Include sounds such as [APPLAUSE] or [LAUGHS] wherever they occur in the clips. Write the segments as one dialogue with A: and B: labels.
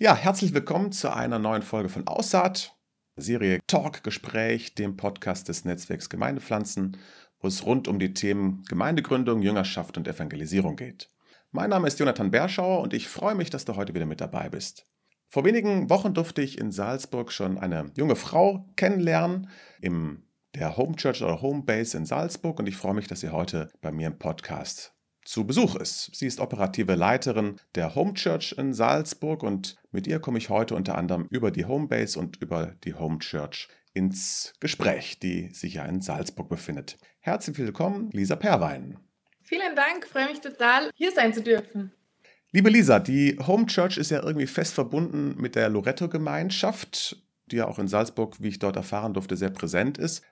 A: Ja, herzlich willkommen zu einer neuen Folge von Aussaat, Serie Talk Gespräch, dem Podcast des Netzwerks Gemeindepflanzen, wo es rund um die Themen Gemeindegründung, Jüngerschaft und Evangelisierung geht. Mein Name ist Jonathan Berschauer und ich freue mich, dass du heute wieder mit dabei bist. Vor wenigen Wochen durfte ich in Salzburg schon eine junge Frau kennenlernen im der Home Church oder Home Base in Salzburg und ich freue mich, dass sie heute bei mir im Podcast zu Besuch ist. Sie ist operative Leiterin der Home Church in Salzburg und mit ihr komme ich heute unter anderem über die Homebase und über die Home Church ins Gespräch, die sich ja in Salzburg befindet. Herzlich willkommen, Lisa Perwein.
B: Vielen Dank, freue mich total, hier sein zu dürfen.
A: Liebe Lisa, die Home Church ist ja irgendwie fest verbunden mit der Loretto-Gemeinschaft, die ja auch in Salzburg, wie ich dort erfahren durfte, sehr präsent ist.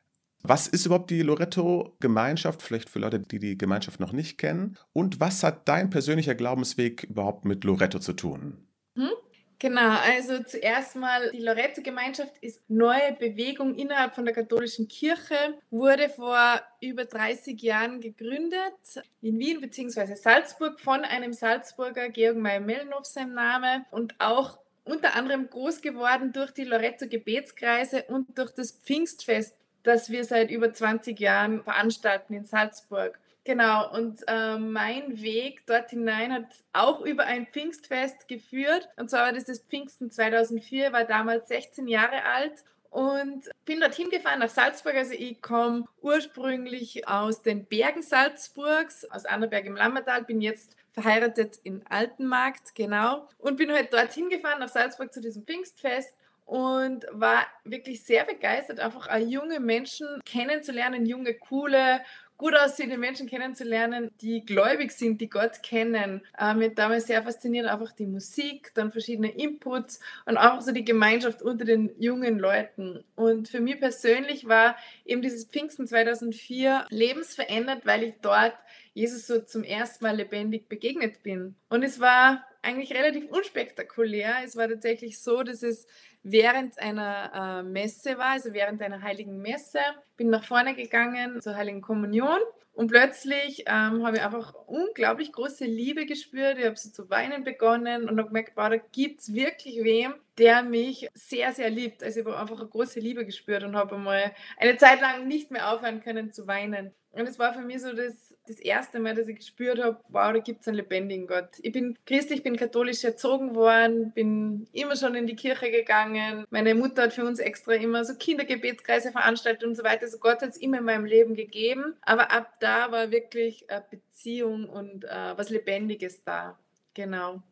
A: Was ist überhaupt die Loretto-Gemeinschaft, vielleicht für Leute, die die Gemeinschaft noch nicht kennen? Und was hat dein persönlicher Glaubensweg überhaupt mit Loretto zu tun?
B: Hm? Genau, also zuerst mal, die Loretto-Gemeinschaft ist neue Bewegung innerhalb von der katholischen Kirche, wurde vor über 30 Jahren gegründet in Wien bzw. Salzburg von einem Salzburger, Georg Meyer-Mellenhoff sein Name und auch unter anderem groß geworden durch die Loretto-Gebetskreise und durch das Pfingstfest das wir seit über 20 Jahren veranstalten in Salzburg. Genau, und äh, mein Weg dort hinein hat auch über ein Pfingstfest geführt. Und zwar war das das Pfingsten 2004, war damals 16 Jahre alt und bin dorthin gefahren nach Salzburg. Also ich komme ursprünglich aus den Bergen Salzburgs, aus Annaberg im Lammertal, bin jetzt verheiratet in Altenmarkt, genau. Und bin halt dorthin gefahren nach Salzburg zu diesem Pfingstfest und war wirklich sehr begeistert, einfach auch junge Menschen kennenzulernen, junge, coole, gut aussehende Menschen kennenzulernen, die gläubig sind, die Gott kennen. Äh, mir damals sehr fasziniert einfach die Musik, dann verschiedene Inputs und auch so die Gemeinschaft unter den jungen Leuten. Und für mich persönlich war eben dieses Pfingsten 2004 lebensverändert, weil ich dort Jesus so zum ersten Mal lebendig begegnet bin. Und es war eigentlich relativ unspektakulär. Es war tatsächlich so, dass es während einer äh, Messe war, also während einer heiligen Messe, bin nach vorne gegangen zur heiligen Kommunion und plötzlich ähm, habe ich einfach unglaublich große Liebe gespürt. Ich habe so zu weinen begonnen und habe gemerkt, wow, da gibt es wirklich wem, der mich sehr, sehr liebt. Also ich habe einfach eine große Liebe gespürt und habe einmal eine Zeit lang nicht mehr aufhören können zu weinen. Und es war für mich so das das erste Mal, dass ich gespürt habe, wow, da gibt es einen lebendigen Gott. Ich bin christlich, bin katholisch erzogen worden, bin immer schon in die Kirche gegangen. Meine Mutter hat für uns extra immer so Kindergebetskreise veranstaltet und so weiter. Also Gott hat es immer in meinem Leben gegeben. Aber ab da war wirklich eine Beziehung und äh, was Lebendiges da. Genau.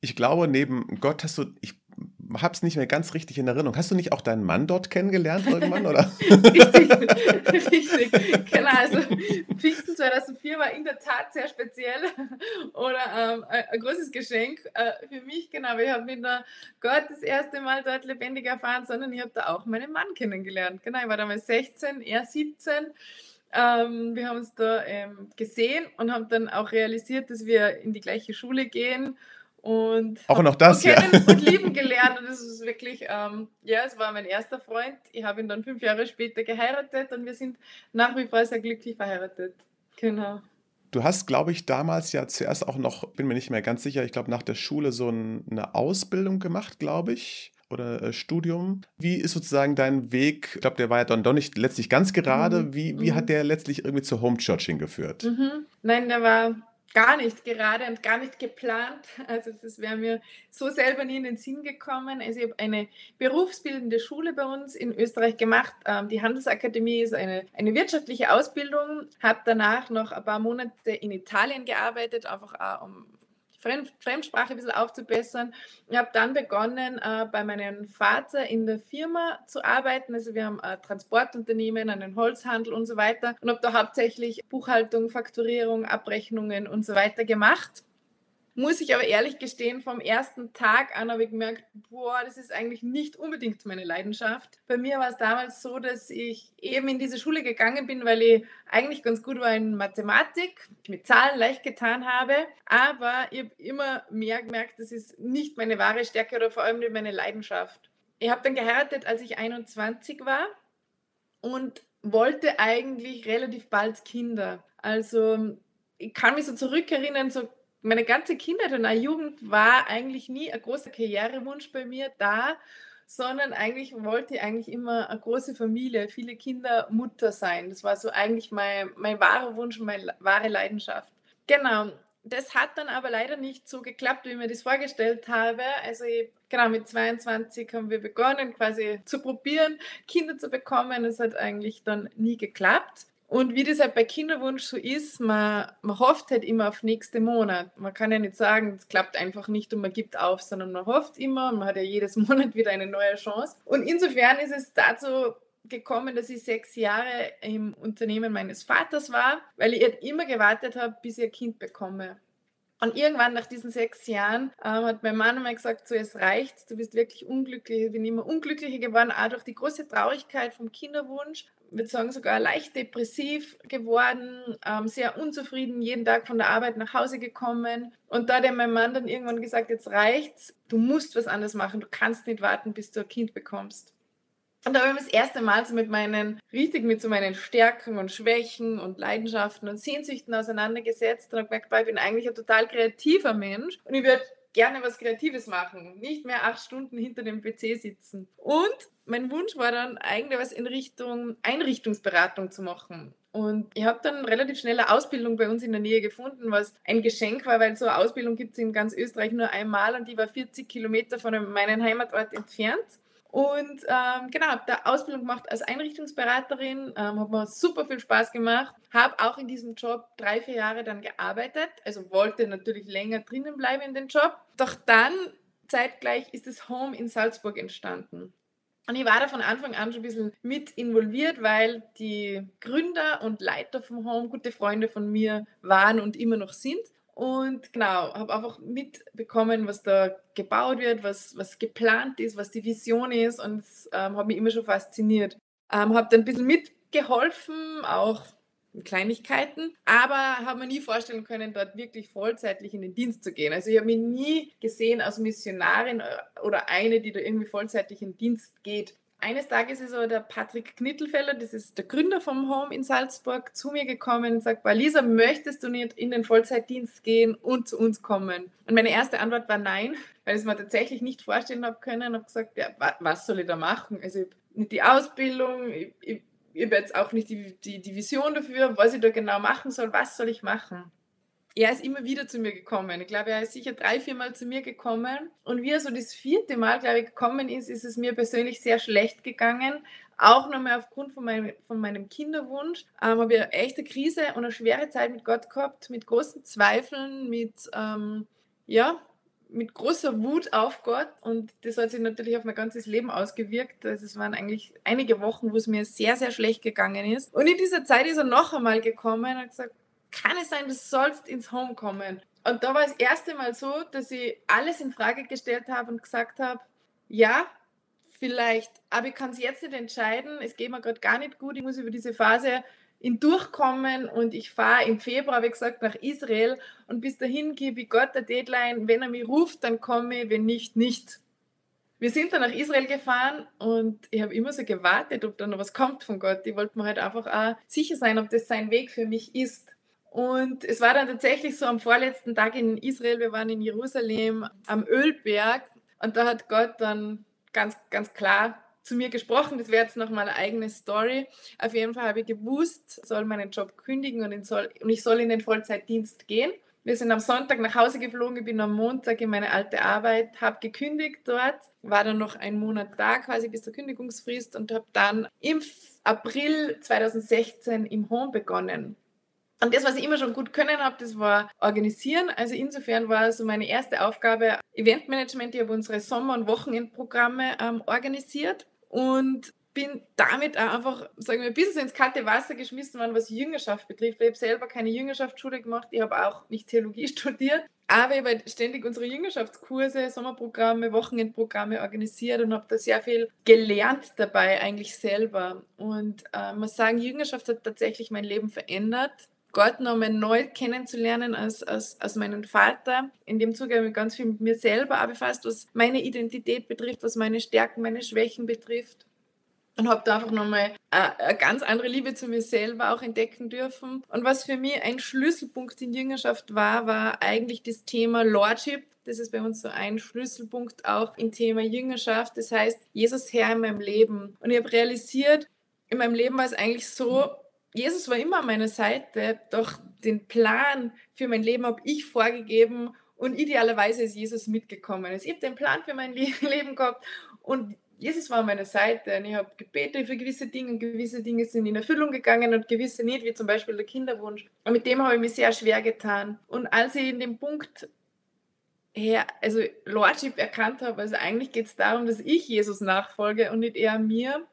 A: Ich glaube, neben Gott hast du, ich habe es nicht mehr ganz richtig in Erinnerung. Hast du nicht auch deinen Mann dort kennengelernt irgendwann, oder? [LAUGHS]
B: richtig, richtig. Genau, also Pfingsten 2004 war in der Tat sehr speziell oder ähm, ein großes Geschenk äh, für mich, genau. Wir haben nicht nur Gott das erste Mal dort lebendig erfahren, sondern ich habe da auch meinen Mann kennengelernt. Genau, ich war damals 16, er 17. Ähm, wir haben uns da ähm, gesehen und haben dann auch realisiert, dass wir in die gleiche Schule gehen und
A: auch noch das,
B: ja. kennen und lieben gelernt. Und es ist wirklich, ähm, ja, es war mein erster Freund. Ich habe ihn dann fünf Jahre später geheiratet und wir sind nach wie vor sehr glücklich verheiratet. Genau.
A: Du hast, glaube ich, damals ja zuerst auch noch, bin mir nicht mehr ganz sicher, ich glaube, nach der Schule so ein, eine Ausbildung gemacht, glaube ich oder äh, Studium. Wie ist sozusagen dein Weg? Ich glaube, der war ja dann doch nicht letztlich ganz gerade. Mhm. Wie, wie mhm. hat der letztlich irgendwie zur Home Church hingeführt?
B: Mhm. Nein, der war gar nicht gerade und gar nicht geplant. Also das wäre mir so selber nie in den Sinn gekommen. Also ich habe eine berufsbildende Schule bei uns in Österreich gemacht. Ähm, die Handelsakademie ist eine, eine wirtschaftliche Ausbildung. Habe danach noch ein paar Monate in Italien gearbeitet, einfach auch um Fremd, Fremdsprache ein bisschen aufzubessern. Ich habe dann begonnen, äh, bei meinem Vater in der Firma zu arbeiten. Also wir haben ein Transportunternehmen, einen Holzhandel und so weiter und habe da hauptsächlich Buchhaltung, Fakturierung, Abrechnungen und so weiter gemacht. Muss ich aber ehrlich gestehen, vom ersten Tag an habe ich gemerkt, boah, das ist eigentlich nicht unbedingt meine Leidenschaft. Bei mir war es damals so, dass ich eben in diese Schule gegangen bin, weil ich eigentlich ganz gut war in Mathematik, mit Zahlen leicht getan habe, aber ich habe immer mehr gemerkt, das ist nicht meine wahre Stärke oder vor allem nicht meine Leidenschaft. Ich habe dann geheiratet, als ich 21 war und wollte eigentlich relativ bald Kinder. Also ich kann mich so zurückerinnern, so meine ganze Kindheit und Jugend war eigentlich nie ein großer Karrierewunsch bei mir da, sondern eigentlich wollte ich eigentlich immer eine große Familie, viele Kinder, Mutter sein. Das war so eigentlich mein, mein wahrer Wunsch, meine wahre Leidenschaft. Genau. Das hat dann aber leider nicht so geklappt, wie ich mir das vorgestellt habe. Also ich, genau mit 22 haben wir begonnen, quasi zu probieren, Kinder zu bekommen. Es hat eigentlich dann nie geklappt. Und wie das halt bei Kinderwunsch so ist, man, man hofft halt immer auf nächste Monat. Man kann ja nicht sagen, es klappt einfach nicht und man gibt auf, sondern man hofft immer und man hat ja jedes [LAUGHS] Monat wieder eine neue Chance. Und insofern ist es dazu gekommen, dass ich sechs Jahre im Unternehmen meines Vaters war, weil ich halt immer gewartet habe, bis ich ein Kind bekomme. Und irgendwann nach diesen sechs Jahren ähm, hat mein Mann mal gesagt, so es reicht, du bist wirklich unglücklich. Ich bin immer unglücklicher geworden, auch durch die große Traurigkeit vom Kinderwunsch. Würde sagen, sogar leicht depressiv geworden, ähm, sehr unzufrieden, jeden Tag von der Arbeit nach Hause gekommen. Und da hat mein Mann dann irgendwann gesagt, jetzt reicht's, du musst was anderes machen, du kannst nicht warten, bis du ein Kind bekommst. Und da habe ich das erste Mal so mit meinen, richtig mit so meinen Stärken und Schwächen und Leidenschaften und Sehnsüchten auseinandergesetzt und habe gemerkt, ich bin eigentlich ein total kreativer Mensch und ich würde gerne was Kreatives machen, nicht mehr acht Stunden hinter dem PC sitzen. Und mein Wunsch war dann eigentlich was in Richtung Einrichtungsberatung zu machen. Und ich habe dann relativ schnell eine Ausbildung bei uns in der Nähe gefunden, was ein Geschenk war, weil so eine Ausbildung gibt es in ganz Österreich nur einmal und die war 40 Kilometer von meinem Heimatort entfernt. Und ähm, genau, habe da Ausbildung gemacht als Einrichtungsberaterin, ähm, hat mir super viel Spaß gemacht, habe auch in diesem Job drei, vier Jahre dann gearbeitet, also wollte natürlich länger drinnen bleiben in den Job. Doch dann, zeitgleich, ist das Home in Salzburg entstanden. Und ich war da von Anfang an schon ein bisschen mit involviert, weil die Gründer und Leiter vom Home gute Freunde von mir waren und immer noch sind. Und genau, habe einfach mitbekommen, was da gebaut wird, was, was geplant ist, was die Vision ist und ähm, habe mich immer schon fasziniert. Ähm, habe dann ein bisschen mitgeholfen, auch in Kleinigkeiten, aber habe mir nie vorstellen können, dort wirklich vollzeitlich in den Dienst zu gehen. Also ich habe mich nie gesehen als Missionarin äh, oder eine, die da irgendwie vollzeitlich in den Dienst geht eines Tages ist aber der Patrick Knittelfeller, das ist der Gründer vom Home in Salzburg, zu mir gekommen und sagt, Lisa, möchtest du nicht in den Vollzeitdienst gehen und zu uns kommen? Und meine erste Antwort war nein, weil ich es mir tatsächlich nicht vorstellen habe können. Ich habe gesagt, ja, was soll ich da machen? Also ich nicht die Ausbildung, ich, ich, ich habe jetzt auch nicht die, die, die Vision dafür, was ich da genau machen soll, was soll ich machen? Er ist immer wieder zu mir gekommen. Ich glaube, er ist sicher drei, vier Mal zu mir gekommen. Und wie er so das vierte Mal, glaube ich, gekommen ist, ist es mir persönlich sehr schlecht gegangen. Auch nochmal aufgrund von meinem, von meinem Kinderwunsch ähm, habe ich eine echte Krise und eine schwere Zeit mit Gott gehabt, mit großen Zweifeln, mit, ähm, ja, mit großer Wut auf Gott. Und das hat sich natürlich auf mein ganzes Leben ausgewirkt. Also es waren eigentlich einige Wochen, wo es mir sehr, sehr schlecht gegangen ist. Und in dieser Zeit ist er noch einmal gekommen und hat gesagt, kann es sein, du sollst ins Home kommen. Und da war das erste Mal so, dass ich alles in Frage gestellt habe und gesagt habe, ja, vielleicht, aber ich kann es jetzt nicht entscheiden, es geht mir gerade gar nicht gut, ich muss über diese Phase in durchkommen und ich fahre im Februar, wie gesagt, nach Israel und bis dahin gebe ich Gott der Deadline, wenn er mich ruft, dann komme ich, wenn nicht, nicht. Wir sind dann nach Israel gefahren und ich habe immer so gewartet, ob da noch was kommt von Gott. Ich wollte mir halt einfach auch sicher sein, ob das sein Weg für mich ist. Und es war dann tatsächlich so am vorletzten Tag in Israel, wir waren in Jerusalem am Ölberg und da hat Gott dann ganz, ganz klar zu mir gesprochen. Das wäre jetzt nochmal eine eigene Story. Auf jeden Fall habe ich gewusst, ich soll meinen Job kündigen und, soll, und ich soll in den Vollzeitdienst gehen. Wir sind am Sonntag nach Hause geflogen, ich bin am Montag in meine alte Arbeit, habe gekündigt dort, war dann noch einen Monat da, quasi bis zur Kündigungsfrist und habe dann im April 2016 im Home begonnen. Und das, was ich immer schon gut können habe, das war organisieren. Also insofern war so meine erste Aufgabe Eventmanagement. Ich habe unsere Sommer- und Wochenendprogramme ähm, organisiert und bin damit auch einfach, sagen wir, ein bisschen ins kalte Wasser geschmissen worden, was Jüngerschaft betrifft. Ich habe selber keine Jüngerschaftsschule gemacht, ich habe auch nicht Theologie [LAUGHS] studiert, aber ich habe ständig unsere Jüngerschaftskurse, Sommerprogramme, Wochenendprogramme organisiert und habe da sehr viel gelernt dabei eigentlich selber. Und äh, muss sagen, Jüngerschaft hat tatsächlich mein Leben verändert Gott nochmal neu kennenzulernen als, als, als meinen Vater. In dem Zuge habe ich mich ganz viel mit mir selber auch befasst, was meine Identität betrifft, was meine Stärken, meine Schwächen betrifft. und habe da einfach nochmal eine ganz andere Liebe zu mir selber auch entdecken dürfen. Und was für mich ein Schlüsselpunkt in Jüngerschaft war, war eigentlich das Thema Lordship. Das ist bei uns so ein Schlüsselpunkt auch im Thema Jüngerschaft. Das heißt, Jesus Herr in meinem Leben. Und ich habe realisiert, in meinem Leben war es eigentlich so, Jesus war immer an meiner Seite, doch den Plan für mein Leben habe ich vorgegeben und idealerweise ist Jesus mitgekommen. Also ich habe den Plan für mein [LAUGHS] Leben gehabt und Jesus war an meiner Seite und ich habe gebetet für gewisse Dinge und gewisse Dinge sind in Erfüllung gegangen und gewisse nicht, wie zum Beispiel der Kinderwunsch. Und mit dem habe ich mich sehr schwer getan. Und als ich in dem Punkt her, also Lordship erkannt habe, also eigentlich geht es darum, dass ich Jesus nachfolge und nicht er mir,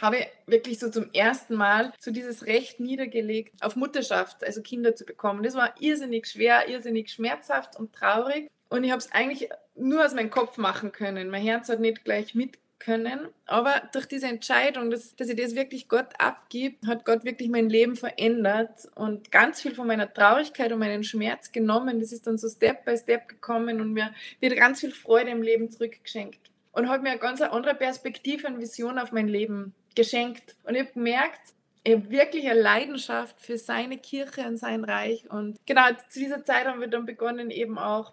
B: habe ich wirklich so zum ersten Mal so dieses Recht niedergelegt, auf Mutterschaft, also Kinder zu bekommen. Das war irrsinnig schwer, irrsinnig schmerzhaft und traurig. Und ich habe es eigentlich nur aus meinem Kopf machen können. Mein Herz hat nicht gleich mit können. Aber durch diese Entscheidung, dass, dass ich das wirklich Gott abgib, hat Gott wirklich mein Leben verändert und ganz viel von meiner Traurigkeit und meinen Schmerz genommen. Das ist dann so Step by Step gekommen und mir wird ganz viel Freude im Leben zurückgeschenkt. Und hat mir eine ganz andere Perspektive und Vision auf mein Leben geschenkt. Und ich habe gemerkt, ich habe wirklich eine Leidenschaft für seine Kirche und sein Reich. Und genau zu dieser Zeit haben wir dann begonnen, eben auch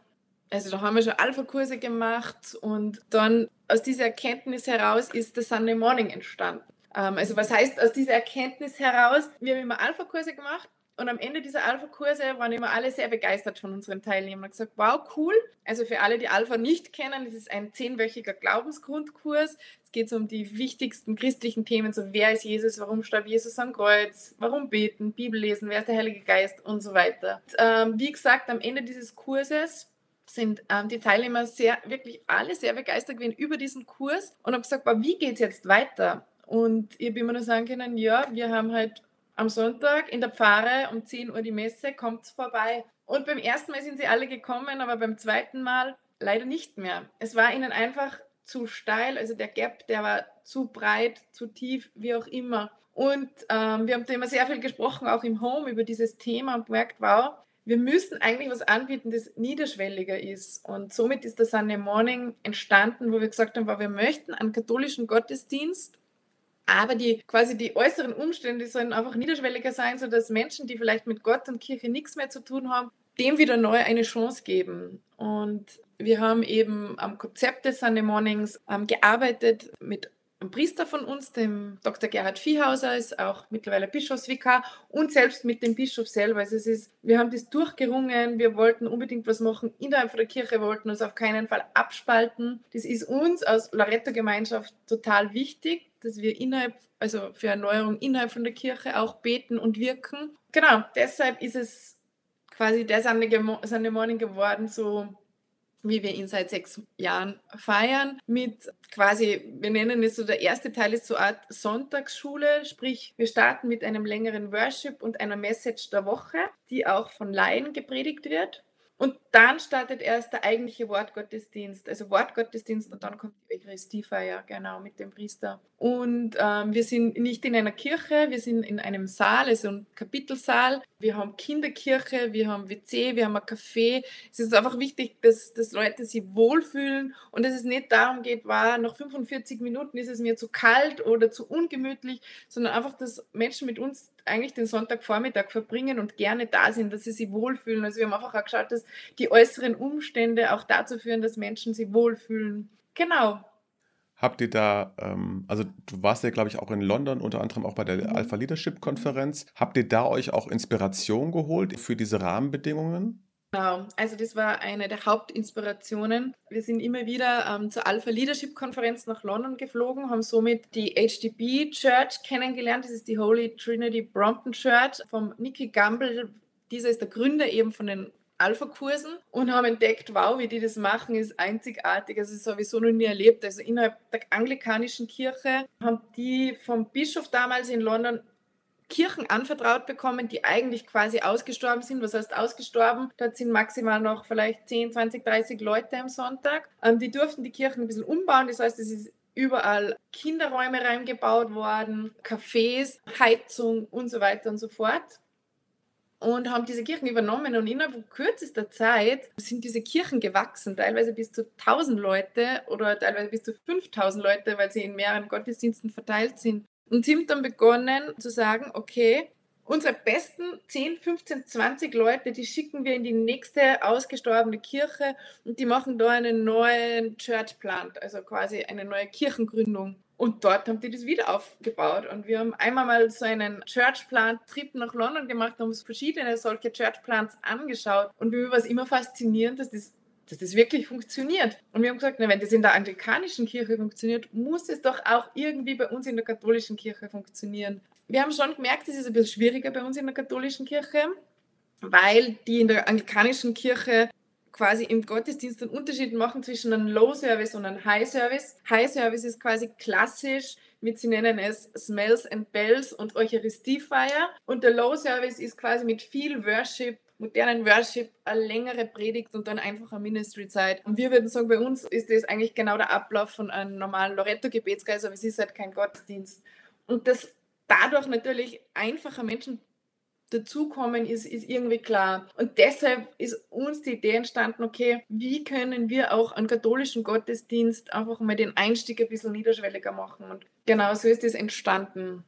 B: also da haben wir schon Alpha-Kurse gemacht und dann aus dieser Erkenntnis heraus ist der Sunday Morning entstanden. Ähm, also was heißt aus dieser Erkenntnis heraus? Wir haben immer Alpha-Kurse gemacht und am Ende dieser Alpha-Kurse waren immer alle sehr begeistert von unseren Teilnehmern und gesagt, wow, cool. Also für alle, die Alpha nicht kennen, das ist ein zehnwöchiger Glaubensgrundkurs. Es geht um die wichtigsten christlichen Themen, so wer ist Jesus, warum starb Jesus am Kreuz, warum beten, Bibel lesen, wer ist der Heilige Geist und so weiter. Und, ähm, wie gesagt, am Ende dieses Kurses sind ähm, die Teilnehmer sehr, wirklich alle sehr begeistert gewesen über diesen Kurs und haben gesagt, wie geht es jetzt weiter? Und ich habe immer nur sagen können, ja, wir haben halt am Sonntag in der Pfarre um 10 Uhr die Messe, kommt vorbei. Und beim ersten Mal sind sie alle gekommen, aber beim zweiten Mal leider nicht mehr. Es war ihnen einfach zu steil, also der Gap, der war zu breit, zu tief, wie auch immer. Und ähm, wir haben da immer sehr viel gesprochen, auch im Home, über dieses Thema und gemerkt, wow, wir müssen eigentlich was anbieten, das niederschwelliger ist. Und somit ist das Sunday Morning entstanden, wo wir gesagt haben, wir möchten einen katholischen Gottesdienst, aber die quasi die äußeren Umstände sollen einfach niederschwelliger sein, sodass Menschen, die vielleicht mit Gott und Kirche nichts mehr zu tun haben, dem wieder neu eine Chance geben. Und wir haben eben am Konzept des Sunday Mornings ähm, gearbeitet mit ein Priester von uns, dem Dr. Gerhard Viehhauser, ist auch mittlerweile Bischofsvikar und selbst mit dem Bischof selber. Also es ist, wir haben das durchgerungen, wir wollten unbedingt was machen innerhalb der Kirche, wollten uns auf keinen Fall abspalten. Das ist uns als Loretto-Gemeinschaft total wichtig, dass wir innerhalb, also für Erneuerung innerhalb von der Kirche auch beten und wirken. Genau, deshalb ist es quasi der Sunday Morning geworden, so wie wir ihn seit sechs Jahren feiern, mit quasi, wir nennen es so, der erste Teil ist so eine Art Sonntagsschule, sprich, wir starten mit einem längeren Worship und einer Message der Woche, die auch von Laien gepredigt wird. Und dann startet erst der eigentliche Wortgottesdienst, also Wortgottesdienst und dann kommt die Eucharistiefeier, genau, mit dem Priester. Und ähm, wir sind nicht in einer Kirche, wir sind in einem Saal, also ein Kapitelsaal. Wir haben Kinderkirche, wir haben WC, wir haben ein Café. Es ist einfach wichtig, dass, dass Leute sich wohlfühlen und dass es nicht darum geht, war, nach 45 Minuten ist es mir zu kalt oder zu ungemütlich, sondern einfach, dass Menschen mit uns eigentlich den Sonntagvormittag verbringen und gerne da sind, dass sie sich wohlfühlen. Also wir haben einfach auch geschaut, dass die äußeren Umstände auch dazu führen, dass Menschen sich wohlfühlen. Genau.
A: Habt ihr da, ähm, also du warst ja, glaube ich, auch in London, unter anderem auch bei der mhm. Alpha Leadership Konferenz. Habt ihr da euch auch Inspiration geholt für diese Rahmenbedingungen?
B: Genau, also das war eine der Hauptinspirationen. Wir sind immer wieder ähm, zur Alpha Leadership Konferenz nach London geflogen, haben somit die HDB Church kennengelernt. Das ist die Holy Trinity Brompton Church vom Nicky Gamble. Dieser ist der Gründer eben von den Alpha-Kursen und haben entdeckt, wow, wie die das machen, ist einzigartig. Also das habe ich so noch nie erlebt. Also innerhalb der anglikanischen Kirche haben die vom Bischof damals in London Kirchen anvertraut bekommen, die eigentlich quasi ausgestorben sind. Was heißt ausgestorben? Dort sind maximal noch vielleicht 10, 20, 30 Leute am Sonntag. Ähm, die durften die Kirchen ein bisschen umbauen. Das heißt, es ist überall Kinderräume reingebaut worden, Cafés, Heizung und so weiter und so fort. Und haben diese Kirchen übernommen und innerhalb kürzester Zeit sind diese Kirchen gewachsen, teilweise bis zu 1000 Leute oder teilweise bis zu 5000 Leute, weil sie in mehreren Gottesdiensten verteilt sind. Und sie haben dann begonnen zu sagen, okay, unsere besten 10, 15, 20 Leute, die schicken wir in die nächste ausgestorbene Kirche und die machen da einen neuen Church Plant, also quasi eine neue Kirchengründung. Und dort haben die das wieder aufgebaut. Und wir haben einmal mal so einen Church Plant Trip nach London gemacht, haben uns verschiedene solche Church Plants angeschaut. Und mir war es immer faszinierend, dass das dass das wirklich funktioniert. Und wir haben gesagt, na, wenn das in der anglikanischen Kirche funktioniert, muss es doch auch irgendwie bei uns in der katholischen Kirche funktionieren. Wir haben schon gemerkt, es ist ein bisschen schwieriger bei uns in der katholischen Kirche, weil die in der anglikanischen Kirche quasi im Gottesdienst einen Unterschied machen zwischen einem Low Service und einem High Service. High Service ist quasi klassisch mit, sie nennen es Smells and Bells und Eucharistiefeier. Und der Low Service ist quasi mit viel Worship, modernen Worship, eine längere Predigt und dann einfach eine Ministry-Zeit. Und wir würden sagen, bei uns ist das eigentlich genau der Ablauf von einem normalen Loretto-Gebetskreis, aber es ist halt kein Gottesdienst. Und das dadurch natürlich einfacher Menschen dazukommen, ist, ist irgendwie klar. Und deshalb ist uns die Idee entstanden, okay, wie können wir auch einen katholischen Gottesdienst einfach mal den Einstieg ein bisschen niederschwelliger machen. Und genau so ist es entstanden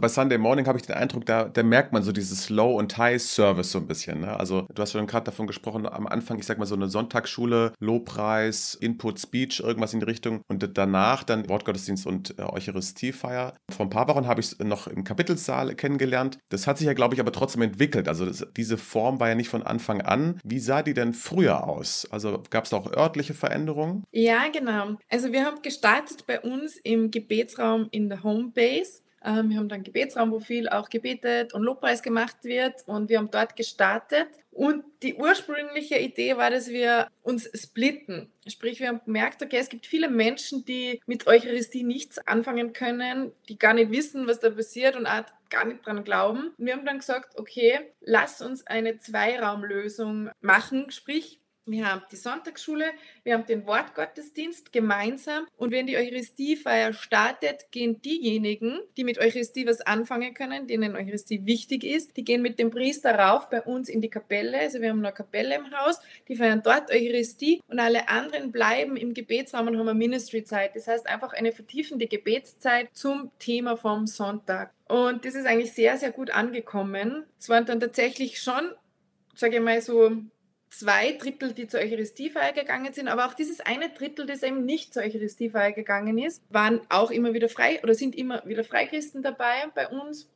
A: bei Sunday Morning habe ich den Eindruck, da, da merkt man so dieses Low- und High-Service so ein bisschen. Ne? Also du hast schon gerade davon gesprochen, am Anfang, ich sag mal so eine Sonntagsschule, Lobpreis, Input, Speech, irgendwas in die Richtung und danach dann Wortgottesdienst und äh, Eucharistiefeier. Vor ein paar Wochen habe ich es noch im Kapitelsaal kennengelernt. Das hat sich ja, glaube ich, aber trotzdem entwickelt. Also das, diese Form war ja nicht von Anfang an. Wie sah die denn früher aus? Also gab es da auch örtliche Veränderungen?
B: Ja, genau. Also wir haben gestartet bei uns im Gebetsraum in der Homebase. Ähm, wir haben dann Gebetsraum, wo viel auch gebetet und Lobpreis gemacht wird und wir haben dort gestartet. Und die ursprüngliche Idee war, dass wir uns splitten. Sprich, wir haben gemerkt, okay, es gibt viele Menschen, die mit Eucharistie nichts anfangen können, die gar nicht wissen, was da passiert und auch gar nicht dran glauben. Und wir haben dann gesagt, okay, lass uns eine Zweiraumlösung machen. Sprich, wir haben die Sonntagsschule, wir haben den Wortgottesdienst gemeinsam und wenn die Eucharistiefeier startet, gehen diejenigen, die mit Eucharistie was anfangen können, denen Eucharistie wichtig ist, die gehen mit dem Priester rauf bei uns in die Kapelle, also wir haben eine Kapelle im Haus, die feiern dort Eucharistie und alle anderen bleiben im Gebetsraum und haben eine Ministry-Zeit. Das heißt einfach eine vertiefende Gebetszeit zum Thema vom Sonntag. Und das ist eigentlich sehr, sehr gut angekommen. Es waren dann tatsächlich schon, sage ich mal so, zwei Drittel, die zur Eucharistiefeier gegangen sind, aber auch dieses eine Drittel, das eben nicht zur Eucharistiefeier gegangen ist, waren auch immer wieder frei oder sind immer wieder Freikristen dabei bei uns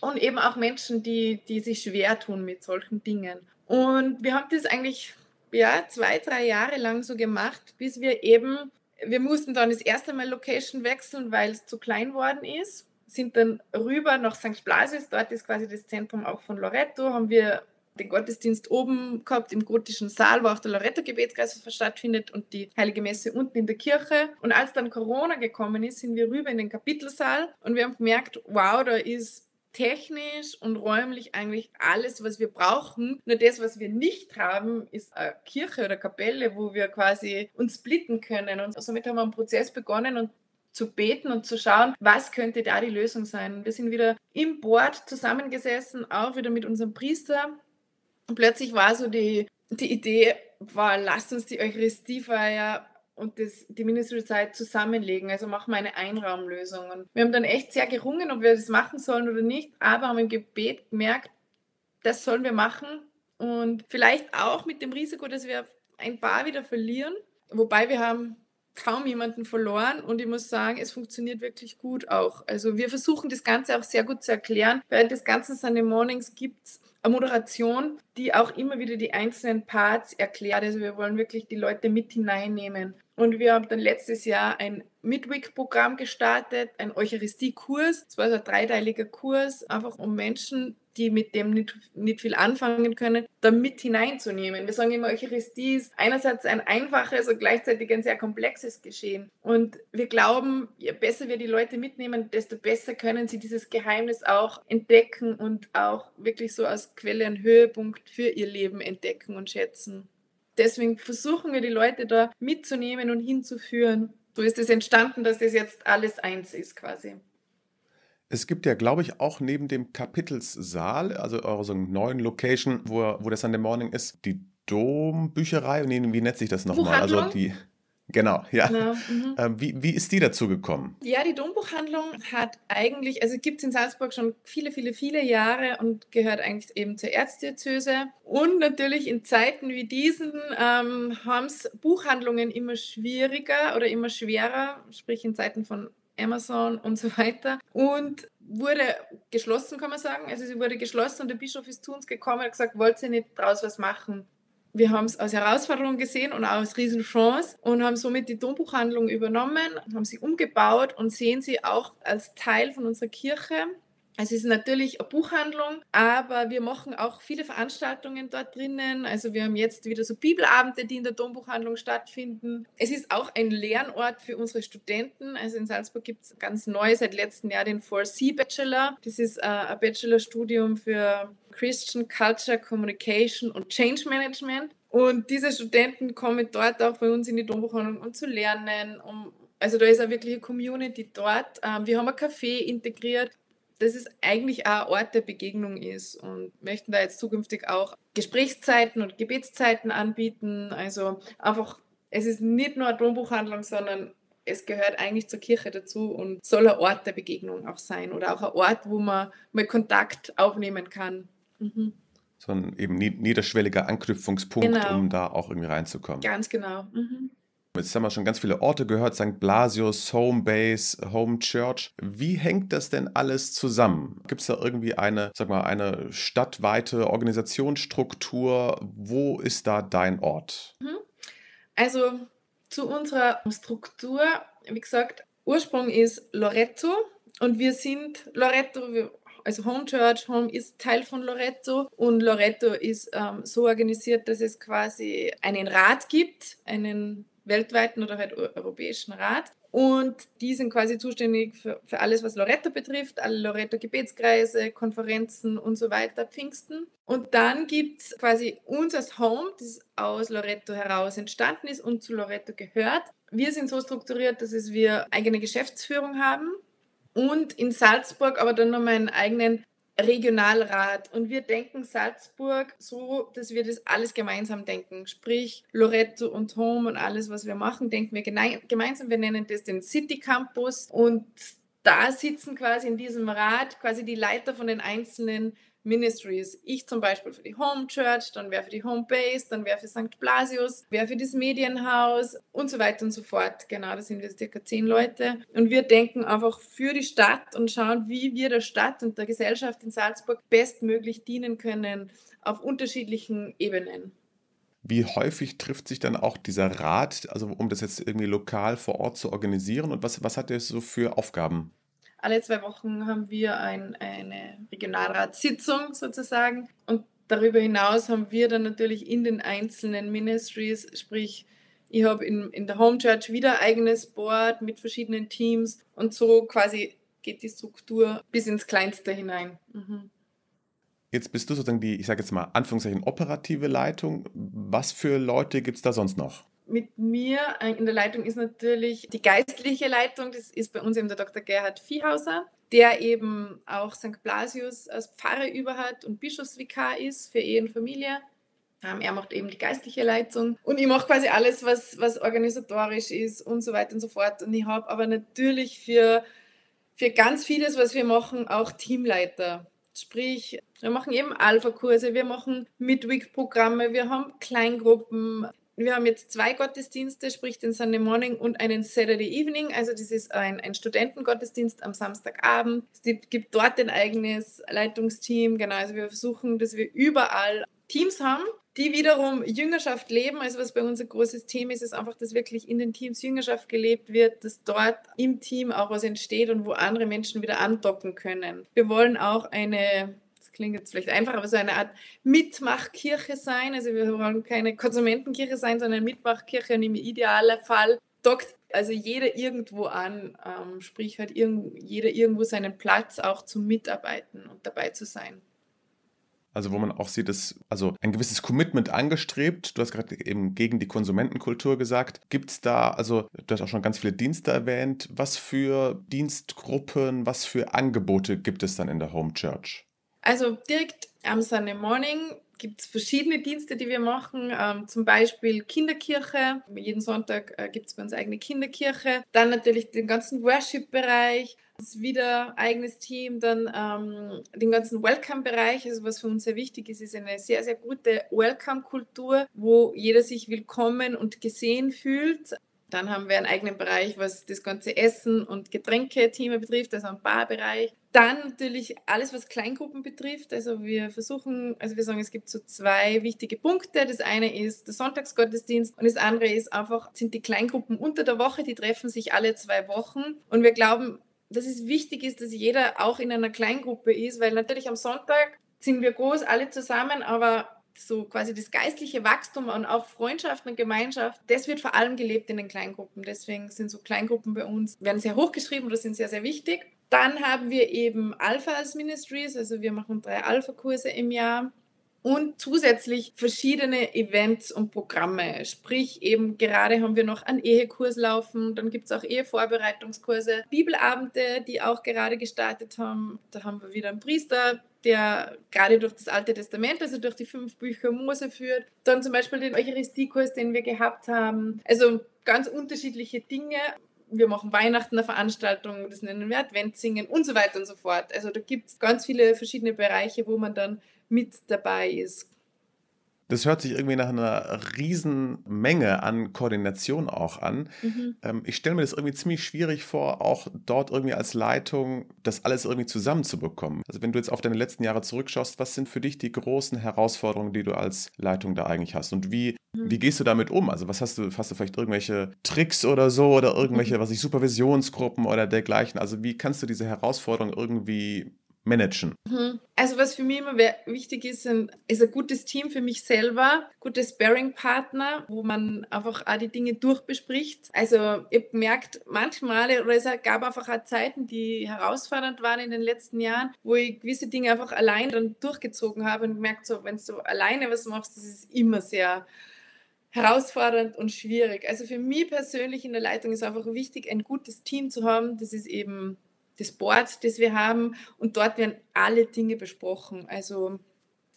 B: und eben auch Menschen, die, die sich schwer tun mit solchen Dingen. Und wir haben das eigentlich ja, zwei, drei Jahre lang so gemacht, bis wir eben, wir mussten dann das erste Mal Location wechseln, weil es zu klein worden ist, sind dann rüber nach St. Blasius, dort ist quasi das Zentrum auch von Loretto, haben wir den Gottesdienst oben gehabt im gotischen Saal, wo auch der Loretto-Gebetskreis stattfindet und die Heilige Messe unten in der Kirche. Und als dann Corona gekommen ist, sind wir rüber in den Kapitelsaal und wir haben gemerkt, wow, da ist technisch und räumlich eigentlich alles, was wir brauchen. Nur das, was wir nicht haben, ist eine Kirche oder Kapelle, wo wir quasi uns splitten können. Und somit haben wir einen Prozess begonnen und zu beten und zu schauen, was könnte da die Lösung sein. Wir sind wieder im Board zusammengesessen, auch wieder mit unserem Priester und plötzlich war so die, die Idee, war, lasst uns die Eucharistiefeier und das, die Ministerialzeit zusammenlegen. Also machen wir eine Einraumlösung. Und wir haben dann echt sehr gerungen, ob wir das machen sollen oder nicht, aber haben im Gebet gemerkt, das sollen wir machen. Und vielleicht auch mit dem Risiko, dass wir ein paar wieder verlieren. Wobei wir haben kaum jemanden verloren und ich muss sagen, es funktioniert wirklich gut auch. Also wir versuchen das Ganze auch sehr gut zu erklären. Während des ganzen Sunday Mornings gibt es Moderation, die auch immer wieder die einzelnen Parts erklärt. Also wir wollen wirklich die Leute mit hineinnehmen. Und wir haben dann letztes Jahr ein Midweek-Programm gestartet, ein Eucharistie-Kurs. Es war also ein dreiteiliger Kurs, einfach um Menschen die mit dem nicht, nicht viel anfangen können, da mit hineinzunehmen. Wir sagen immer, Eucharistie ist einerseits ein einfaches und gleichzeitig ein sehr komplexes Geschehen. Und wir glauben, je besser wir die Leute mitnehmen, desto besser können sie dieses Geheimnis auch entdecken und auch wirklich so als Quelle einen Höhepunkt für ihr Leben entdecken und schätzen. Deswegen versuchen wir die Leute da mitzunehmen und hinzuführen. So ist es entstanden, dass das jetzt alles eins ist quasi.
A: Es gibt ja, glaube ich, auch neben dem Kapitelssaal, also eurer so neuen Location, wo, wo der Sunday Morning ist, die Dombücherei. Nee, wie nennt sich das nochmal? Also die. Genau, ja. Genau, [LAUGHS] mhm. ähm, wie, wie ist die dazu gekommen?
B: Ja, die Dombuchhandlung hat eigentlich, also gibt es in Salzburg schon viele, viele, viele Jahre und gehört eigentlich eben zur Erzdiözese. Und natürlich in Zeiten wie diesen ähm, haben es Buchhandlungen immer schwieriger oder immer schwerer, sprich in Zeiten von Amazon und so weiter. Und wurde geschlossen, kann man sagen. Also sie wurde geschlossen und der Bischof ist zu uns gekommen und hat gesagt, wollt ihr nicht draus was machen? Wir haben es als Herausforderung gesehen und auch als Riesenchance und haben somit die Dombuchhandlung übernommen, haben sie umgebaut und sehen sie auch als Teil von unserer Kirche es ist natürlich eine Buchhandlung, aber wir machen auch viele Veranstaltungen dort drinnen. Also wir haben jetzt wieder so Bibelabende, die in der Dombuchhandlung stattfinden. Es ist auch ein Lernort für unsere Studenten. Also in Salzburg gibt es ganz neu seit letztem Jahr den 4C Bachelor. Das ist äh, ein Bachelorstudium für Christian Culture, Communication und Change Management. Und diese Studenten kommen dort auch bei uns in die Dombuchhandlung, um zu lernen, um also da ist eine wirkliche Community dort. Ähm, wir haben ein Café integriert, dass es eigentlich auch ein Ort der Begegnung ist und möchten da jetzt zukünftig auch Gesprächszeiten und Gebetszeiten anbieten. Also einfach, es ist nicht nur eine Dombuchhandlung, sondern es gehört eigentlich zur Kirche dazu und soll ein Ort der Begegnung auch sein oder auch ein Ort, wo man mal Kontakt aufnehmen kann. Mhm.
A: So ein eben niederschwelliger Anknüpfungspunkt, genau. um da auch irgendwie reinzukommen.
B: Ganz genau. Mhm.
A: Jetzt haben wir schon ganz viele Orte gehört, St. Blasius, Home Base, Home Church. Wie hängt das denn alles zusammen? Gibt es da irgendwie eine, sag mal, eine stadtweite Organisationsstruktur? Wo ist da dein Ort?
B: Mhm. Also zu unserer Struktur, wie gesagt, Ursprung ist Loretto und wir sind Loretto, also Home Church, Home ist Teil von Loretto und Loretto ist ähm, so organisiert, dass es quasi einen Rat gibt, einen weltweiten oder halt europäischen Rat. Und die sind quasi zuständig für, für alles, was Loretto betrifft, alle Loretto-Gebetskreise, Konferenzen und so weiter, Pfingsten. Und dann gibt es quasi uns als Home, das aus Loretto heraus entstanden ist und zu Loretto gehört. Wir sind so strukturiert, dass es wir eigene Geschäftsführung haben und in Salzburg aber dann nochmal einen eigenen Regionalrat und wir denken Salzburg so, dass wir das alles gemeinsam denken. Sprich, Loretto und Home und alles, was wir machen, denken wir gemeinsam. Wir nennen das den City Campus und da sitzen quasi in diesem Rat quasi die Leiter von den einzelnen Ministries. Ich zum Beispiel für die Home Church, dann wer für die Home Base, dann wer für St. Blasius, wer für das Medienhaus und so weiter und so fort. Genau, da sind wir circa zehn Leute. Und wir denken einfach für die Stadt und schauen, wie wir der Stadt und der Gesellschaft in Salzburg bestmöglich dienen können auf unterschiedlichen Ebenen.
A: Wie häufig trifft sich dann auch dieser Rat, also um das jetzt irgendwie lokal vor Ort zu organisieren und was, was hat der so für Aufgaben?
B: Alle zwei Wochen haben wir ein, eine Regionalratssitzung sozusagen und darüber hinaus haben wir dann natürlich in den einzelnen Ministries, sprich ich habe in, in der Home Church wieder eigenes Board mit verschiedenen Teams und so quasi geht die Struktur bis ins Kleinste hinein. Mhm.
A: Jetzt bist du sozusagen die, ich sage jetzt mal, Anführungszeichen operative Leitung. Was für Leute gibt es da sonst noch?
B: Mit mir in der Leitung ist natürlich die geistliche Leitung. Das ist bei uns eben der Dr. Gerhard Viehhauser, der eben auch St. Blasius als Pfarrer über hat und Bischofsvikar ist für Ehe und Familie. Ähm, er macht eben die geistliche Leitung und ich mache quasi alles, was, was organisatorisch ist und so weiter und so fort. Und ich habe aber natürlich für, für ganz vieles, was wir machen, auch Teamleiter. Sprich, wir machen eben Alpha-Kurse, wir machen Midweek-Programme, wir haben Kleingruppen, wir haben jetzt zwei Gottesdienste, sprich den Sunday Morning und einen Saturday Evening. Also das ist ein, ein Studentengottesdienst am Samstagabend. Es gibt dort ein eigenes Leitungsteam. Genau, also wir versuchen, dass wir überall Teams haben, die wiederum Jüngerschaft leben. Also was bei uns ein großes Thema ist, ist einfach, dass wirklich in den Teams Jüngerschaft gelebt wird, dass dort im Team auch was entsteht und wo andere Menschen wieder andocken können. Wir wollen auch eine klingt jetzt vielleicht einfach, aber so eine Art Mitmachkirche sein. Also wir wollen keine Konsumentenkirche sein, sondern Mitmachkirche und im idealen Fall dockt also jeder irgendwo an, ähm, sprich halt irgend, jeder irgendwo seinen Platz auch zum Mitarbeiten und dabei zu sein.
A: Also wo man auch sieht, dass also ein gewisses Commitment angestrebt. Du hast gerade eben gegen die Konsumentenkultur gesagt. Gibt es da, also du hast auch schon ganz viele Dienste erwähnt. Was für Dienstgruppen, was für Angebote gibt es dann in der Home Church?
B: Also direkt am Sunday Morning gibt es verschiedene Dienste, die wir machen. Ähm, zum Beispiel Kinderkirche. Jeden Sonntag äh, gibt es bei uns eigene Kinderkirche. Dann natürlich den ganzen Worship-Bereich. Das wieder eigenes Team, dann ähm, den ganzen Welcome-Bereich, also was für uns sehr wichtig ist, ist eine sehr, sehr gute Welcome-Kultur, wo jeder sich willkommen und gesehen fühlt. Dann haben wir einen eigenen Bereich, was das ganze Essen- und Getränke-Thema betrifft, also einen Barbereich. Dann natürlich alles, was Kleingruppen betrifft. Also wir versuchen, also wir sagen, es gibt so zwei wichtige Punkte. Das eine ist der Sonntagsgottesdienst und das andere ist einfach, sind die Kleingruppen unter der Woche, die treffen sich alle zwei Wochen. Und wir glauben, dass es wichtig ist, dass jeder auch in einer Kleingruppe ist, weil natürlich am Sonntag sind wir groß, alle zusammen, aber so quasi das geistliche Wachstum und auch Freundschaft und Gemeinschaft, das wird vor allem gelebt in den Kleingruppen. Deswegen sind so Kleingruppen bei uns, werden sehr hochgeschrieben oder sind sehr, sehr wichtig. Dann haben wir eben Alpha als Ministries, also wir machen drei Alpha-Kurse im Jahr und zusätzlich verschiedene Events und Programme. Sprich, eben gerade haben wir noch einen Ehekurs laufen, dann gibt es auch Ehevorbereitungskurse, Bibelabende, die auch gerade gestartet haben. Da haben wir wieder einen Priester, der gerade durch das Alte Testament, also durch die fünf Bücher Mose führt. Dann zum Beispiel den Eucharistiekurs, den wir gehabt haben. Also ganz unterschiedliche Dinge. Wir machen Weihnachten eine Veranstaltung, das nennen wir Adventsingen und so weiter und so fort. Also da gibt es ganz viele verschiedene Bereiche, wo man dann mit dabei ist.
A: Das hört sich irgendwie nach einer riesen Menge an Koordination auch an. Mhm. Ähm, ich stelle mir das irgendwie ziemlich schwierig vor, auch dort irgendwie als Leitung das alles irgendwie zusammenzubekommen. Also wenn du jetzt auf deine letzten Jahre zurückschaust, was sind für dich die großen Herausforderungen, die du als Leitung da eigentlich hast? Und wie, mhm. wie gehst du damit um? Also was hast du, hast du vielleicht irgendwelche Tricks oder so oder irgendwelche, mhm. [LAUGHS] was ich, Supervisionsgruppen oder dergleichen? Also wie kannst du diese Herausforderungen irgendwie managen?
B: Mhm. Also was für mich immer wichtig ist, ist ein gutes Team für mich selber, gute Sparing-Partner, wo man einfach auch die Dinge durchbespricht. Also ich habe gemerkt, manchmal, oder es gab einfach auch Zeiten, die herausfordernd waren in den letzten Jahren, wo ich gewisse Dinge einfach allein dann durchgezogen habe und gemerkt, so, wenn du alleine was machst, das ist immer sehr herausfordernd und schwierig. Also für mich persönlich in der Leitung ist einfach wichtig, ein gutes Team zu haben. Das ist eben das Board, das wir haben. Und dort werden alle Dinge besprochen. Also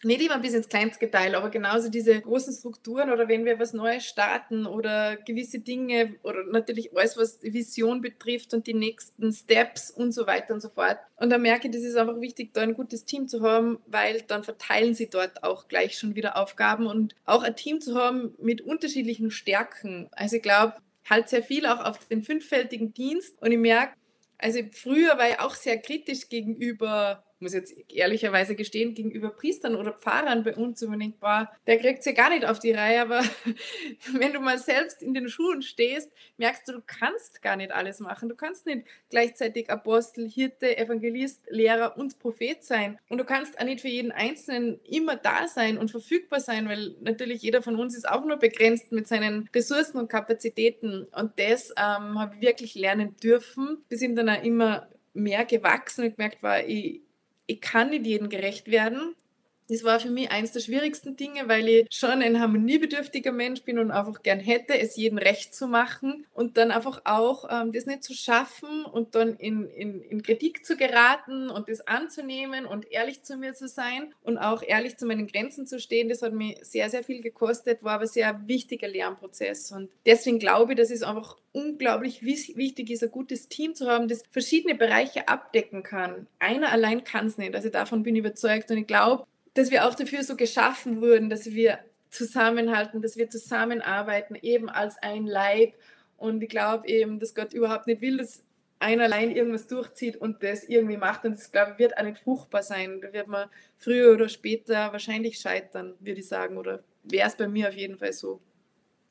B: nicht immer bis ins kleinste Detail, aber genauso diese großen Strukturen oder wenn wir was Neues starten oder gewisse Dinge oder natürlich alles, was Vision betrifft und die nächsten Steps und so weiter und so fort. Und da merke ich, das ist einfach wichtig, da ein gutes Team zu haben, weil dann verteilen sie dort auch gleich schon wieder Aufgaben und auch ein Team zu haben mit unterschiedlichen Stärken. Also ich glaube, halt sehr viel auch auf den fünffältigen Dienst und ich merke, also früher war ich auch sehr kritisch gegenüber muss jetzt ehrlicherweise gestehen, gegenüber Priestern oder Pfarrern bei uns unbedingt war, der kriegt ja gar nicht auf die Reihe, aber [LAUGHS] wenn du mal selbst in den Schuhen stehst, merkst du, du kannst gar nicht alles machen. Du kannst nicht gleichzeitig Apostel, Hirte, Evangelist, Lehrer und Prophet sein. Und du kannst auch nicht für jeden Einzelnen immer da sein und verfügbar sein, weil natürlich jeder von uns ist auch nur begrenzt mit seinen Ressourcen und Kapazitäten. Und das ähm, habe ich wirklich lernen dürfen. Wir sind dann auch immer mehr gewachsen und gemerkt, war ich ich kann nicht jedem gerecht werden. Das war für mich eines der schwierigsten Dinge, weil ich schon ein harmoniebedürftiger Mensch bin und einfach gern hätte, es jedem recht zu machen und dann einfach auch ähm, das nicht zu schaffen und dann in, in, in Kritik zu geraten und das anzunehmen und ehrlich zu mir zu sein und auch ehrlich zu meinen Grenzen zu stehen. Das hat mir sehr, sehr viel gekostet, war aber sehr wichtiger Lernprozess und deswegen glaube ich, dass es einfach unglaublich wichtig ist, ein gutes Team zu haben, das verschiedene Bereiche abdecken kann. Einer allein kann es nicht. Also davon bin ich überzeugt und ich glaube, dass wir auch dafür so geschaffen wurden, dass wir zusammenhalten, dass wir zusammenarbeiten, eben als ein Leib. Und ich glaube eben, dass Gott überhaupt nicht will, dass einer allein irgendwas durchzieht und das irgendwie macht. Und das, glaube ich, wird auch nicht fruchtbar sein. Da wird man früher oder später wahrscheinlich scheitern, würde ich sagen. Oder wäre es bei mir auf jeden Fall so.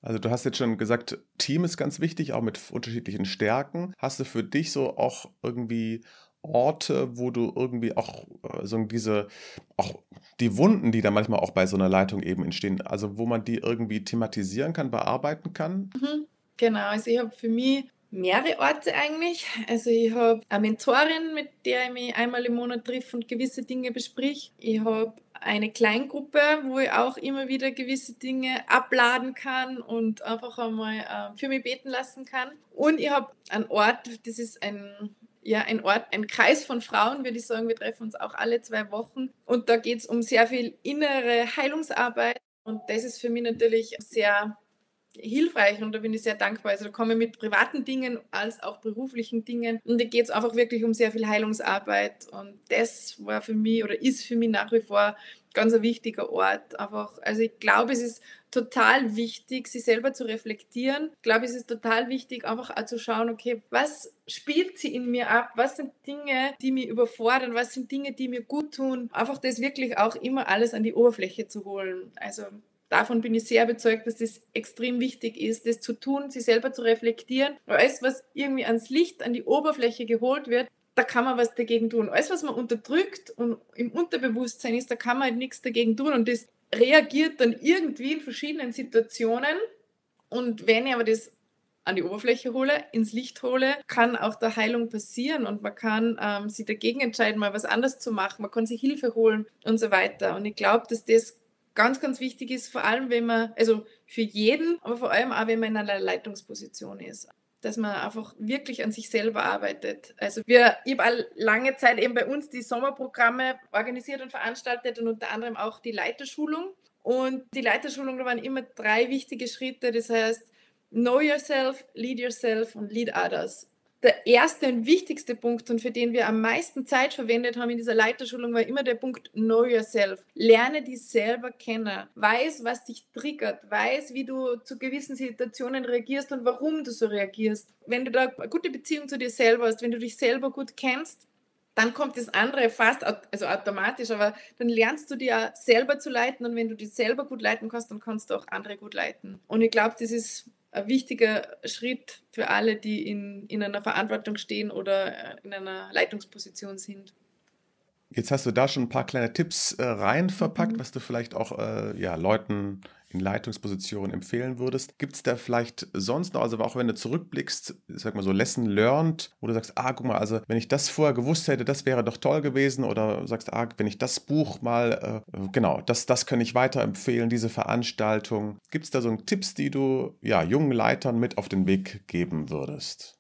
A: Also du hast jetzt schon gesagt, Team ist ganz wichtig, auch mit unterschiedlichen Stärken. Hast du für dich so auch irgendwie Orte, wo du irgendwie auch äh, so diese, auch die Wunden, die da manchmal auch bei so einer Leitung eben entstehen, also wo man die irgendwie thematisieren kann, bearbeiten kann?
B: Mhm, genau, also ich habe für mich mehrere Orte eigentlich. Also ich habe eine Mentorin, mit der ich mich einmal im Monat triff und gewisse Dinge besprich. Ich habe eine Kleingruppe, wo ich auch immer wieder gewisse Dinge abladen kann und einfach einmal äh, für mich beten lassen kann. Und ich habe einen Ort, das ist ein ja, ein Ort, ein Kreis von Frauen, würde ich sagen. Wir treffen uns auch alle zwei Wochen. Und da geht es um sehr viel innere Heilungsarbeit. Und das ist für mich natürlich sehr hilfreich und da bin ich sehr dankbar. Also da komme ich mit privaten Dingen als auch beruflichen Dingen und da geht es einfach wirklich um sehr viel Heilungsarbeit und das war für mich oder ist für mich nach wie vor ganz ein wichtiger Ort. Einfach, also ich glaube, es ist total wichtig, sich selber zu reflektieren. Ich glaube, es ist total wichtig, einfach auch zu schauen, okay, was spielt sie in mir ab? Was sind Dinge, die mich überfordern? Was sind Dinge, die mir gut tun? Einfach das wirklich auch immer alles an die Oberfläche zu holen. Also davon bin ich sehr überzeugt, dass das extrem wichtig ist, das zu tun, sich selber zu reflektieren. Alles, was irgendwie ans Licht, an die Oberfläche geholt wird, da kann man was dagegen tun. Alles, was man unterdrückt und im Unterbewusstsein ist, da kann man halt nichts dagegen tun. Und das reagiert dann irgendwie in verschiedenen Situationen. Und wenn ich aber das an die Oberfläche hole, ins Licht hole, kann auch der Heilung passieren und man kann ähm, sich dagegen entscheiden, mal was anderes zu machen, man kann sich Hilfe holen und so weiter. Und ich glaube, dass das ganz, ganz wichtig ist, vor allem wenn man, also für jeden, aber vor allem auch, wenn man in einer Leitungsposition ist dass man einfach wirklich an sich selber arbeitet. Also wir, ich habe lange Zeit eben bei uns die Sommerprogramme organisiert und veranstaltet und unter anderem auch die Leiterschulung. Und die Leiterschulung, da waren immer drei wichtige Schritte. Das heißt, know yourself, lead yourself und lead others der erste und wichtigste Punkt und für den wir am meisten Zeit verwendet haben in dieser Leiterschulung war immer der Punkt Know Yourself. Lerne dich selber kennen. Weiß, was dich triggert. Weiß, wie du zu gewissen Situationen reagierst und warum du so reagierst. Wenn du da eine gute Beziehung zu dir selber hast, wenn du dich selber gut kennst, dann kommt das andere fast also automatisch, aber dann lernst du dir selber zu leiten und wenn du dich selber gut leiten kannst, dann kannst du auch andere gut leiten. Und ich glaube, das ist ein wichtiger Schritt für alle, die in, in einer Verantwortung stehen oder äh, in einer Leitungsposition sind.
A: Jetzt hast du da schon ein paar kleine Tipps äh, rein verpackt, mhm. was du vielleicht auch äh, ja, Leuten in Leitungspositionen empfehlen würdest. Gibt es da vielleicht sonst noch, also auch wenn du zurückblickst, sag mal so Lesson learned, wo du sagst, ah, guck mal, also wenn ich das vorher gewusst hätte, das wäre doch toll gewesen oder sagst, ah, wenn ich das Buch mal, äh, genau, das, das kann ich weiterempfehlen, diese Veranstaltung. Gibt es da so Tipps, die du ja, jungen Leitern mit auf den Weg geben würdest?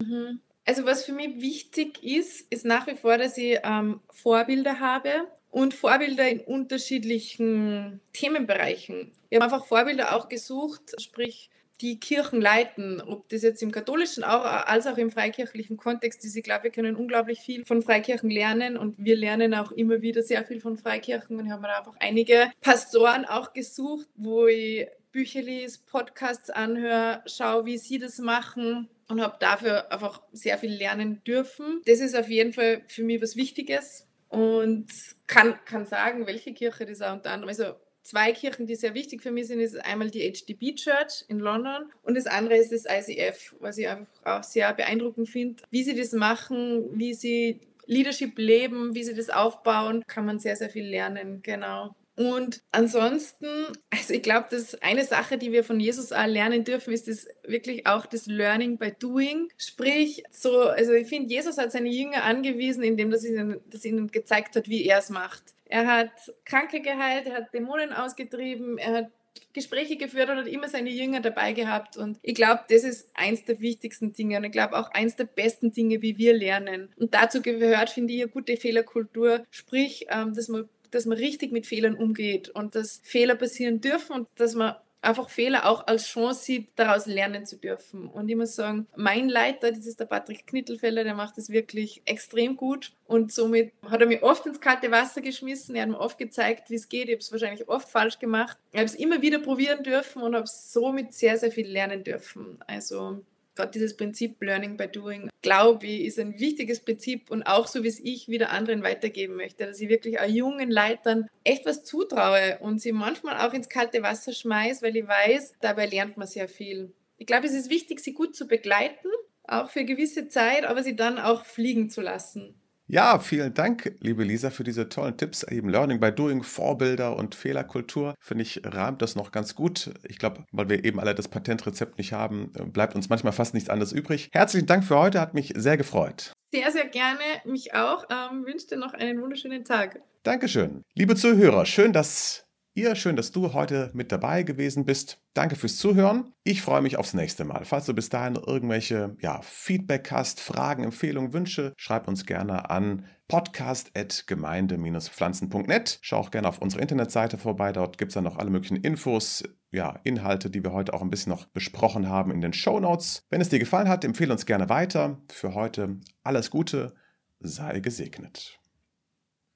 B: Mhm. Also was für mich wichtig ist, ist nach wie vor, dass ich ähm, Vorbilder habe und Vorbilder in unterschiedlichen Themenbereichen. Wir haben einfach Vorbilder auch gesucht, sprich die Kirchen leiten, ob das jetzt im katholischen auch, als auch im freikirchlichen Kontext ist. Ich glaube, wir können unglaublich viel von Freikirchen lernen und wir lernen auch immer wieder sehr viel von Freikirchen und haben einfach einige Pastoren auch gesucht, wo ich Bücher lese, Podcasts anhöre, schaue, wie sie das machen und habe dafür einfach sehr viel lernen dürfen. Das ist auf jeden Fall für mich was Wichtiges und kann, kann sagen, welche Kirche das auch unter anderem, also zwei Kirchen, die sehr wichtig für mich sind, ist einmal die HDB Church in London und das andere ist das ICF, was ich einfach auch sehr beeindruckend finde. Wie sie das machen, wie sie Leadership leben, wie sie das aufbauen, kann man sehr, sehr viel lernen, genau. Und ansonsten, also ich glaube, dass eine Sache, die wir von Jesus auch lernen dürfen, ist das wirklich auch das Learning by Doing. Sprich, so, also ich finde, Jesus hat seine Jünger angewiesen, indem das ihnen, ihnen gezeigt hat, wie er es macht. Er hat Kranke geheilt, er hat Dämonen ausgetrieben, er hat Gespräche geführt und hat immer seine Jünger dabei gehabt. Und ich glaube, das ist eins der wichtigsten Dinge und ich glaube auch eins der besten Dinge, wie wir lernen. Und dazu gehört, finde ich, eine gute Fehlerkultur. Sprich, ähm, dass man dass man richtig mit Fehlern umgeht und dass Fehler passieren dürfen und dass man einfach Fehler auch als Chance sieht, daraus lernen zu dürfen. Und ich muss sagen, mein Leiter, das ist der Patrick Knittelfeller, der macht das wirklich extrem gut. Und somit hat er mich oft ins kalte Wasser geschmissen. Er hat mir oft gezeigt, wie es geht. Ich habe es wahrscheinlich oft falsch gemacht. Ich habe es immer wieder probieren dürfen und habe somit sehr, sehr viel lernen dürfen. Also gerade dieses Prinzip Learning by Doing, glaube ich, ist ein wichtiges Prinzip und auch so, wie es ich wieder anderen weitergeben möchte, dass ich wirklich auch jungen Leitern echt was zutraue und sie manchmal auch ins kalte Wasser schmeiße, weil ich weiß, dabei lernt man sehr viel. Ich glaube, es ist wichtig, sie gut zu begleiten, auch für gewisse Zeit, aber sie dann auch fliegen zu lassen.
A: Ja, vielen Dank, liebe Lisa, für diese tollen Tipps. Eben Learning by Doing, Vorbilder und Fehlerkultur. Finde ich, rahmt das noch ganz gut. Ich glaube, weil wir eben alle das Patentrezept nicht haben, bleibt uns manchmal fast nichts anderes übrig. Herzlichen Dank für heute, hat mich sehr gefreut.
B: Sehr, sehr gerne, mich auch. Ähm, wünsche dir noch einen wunderschönen Tag.
A: Dankeschön. Liebe Zuhörer, schön, dass ihr, schön, dass du heute mit dabei gewesen bist. Danke fürs Zuhören. Ich freue mich aufs nächste Mal. Falls du bis dahin irgendwelche ja, Feedback hast, Fragen, Empfehlungen, Wünsche, schreib uns gerne an podcast.gemeinde-pflanzen.net. Schau auch gerne auf unsere Internetseite vorbei. Dort gibt es dann noch alle möglichen Infos, ja, Inhalte, die wir heute auch ein bisschen noch besprochen haben in den Show Notes. Wenn es dir gefallen hat, empfehle uns gerne weiter. Für heute alles Gute, sei gesegnet.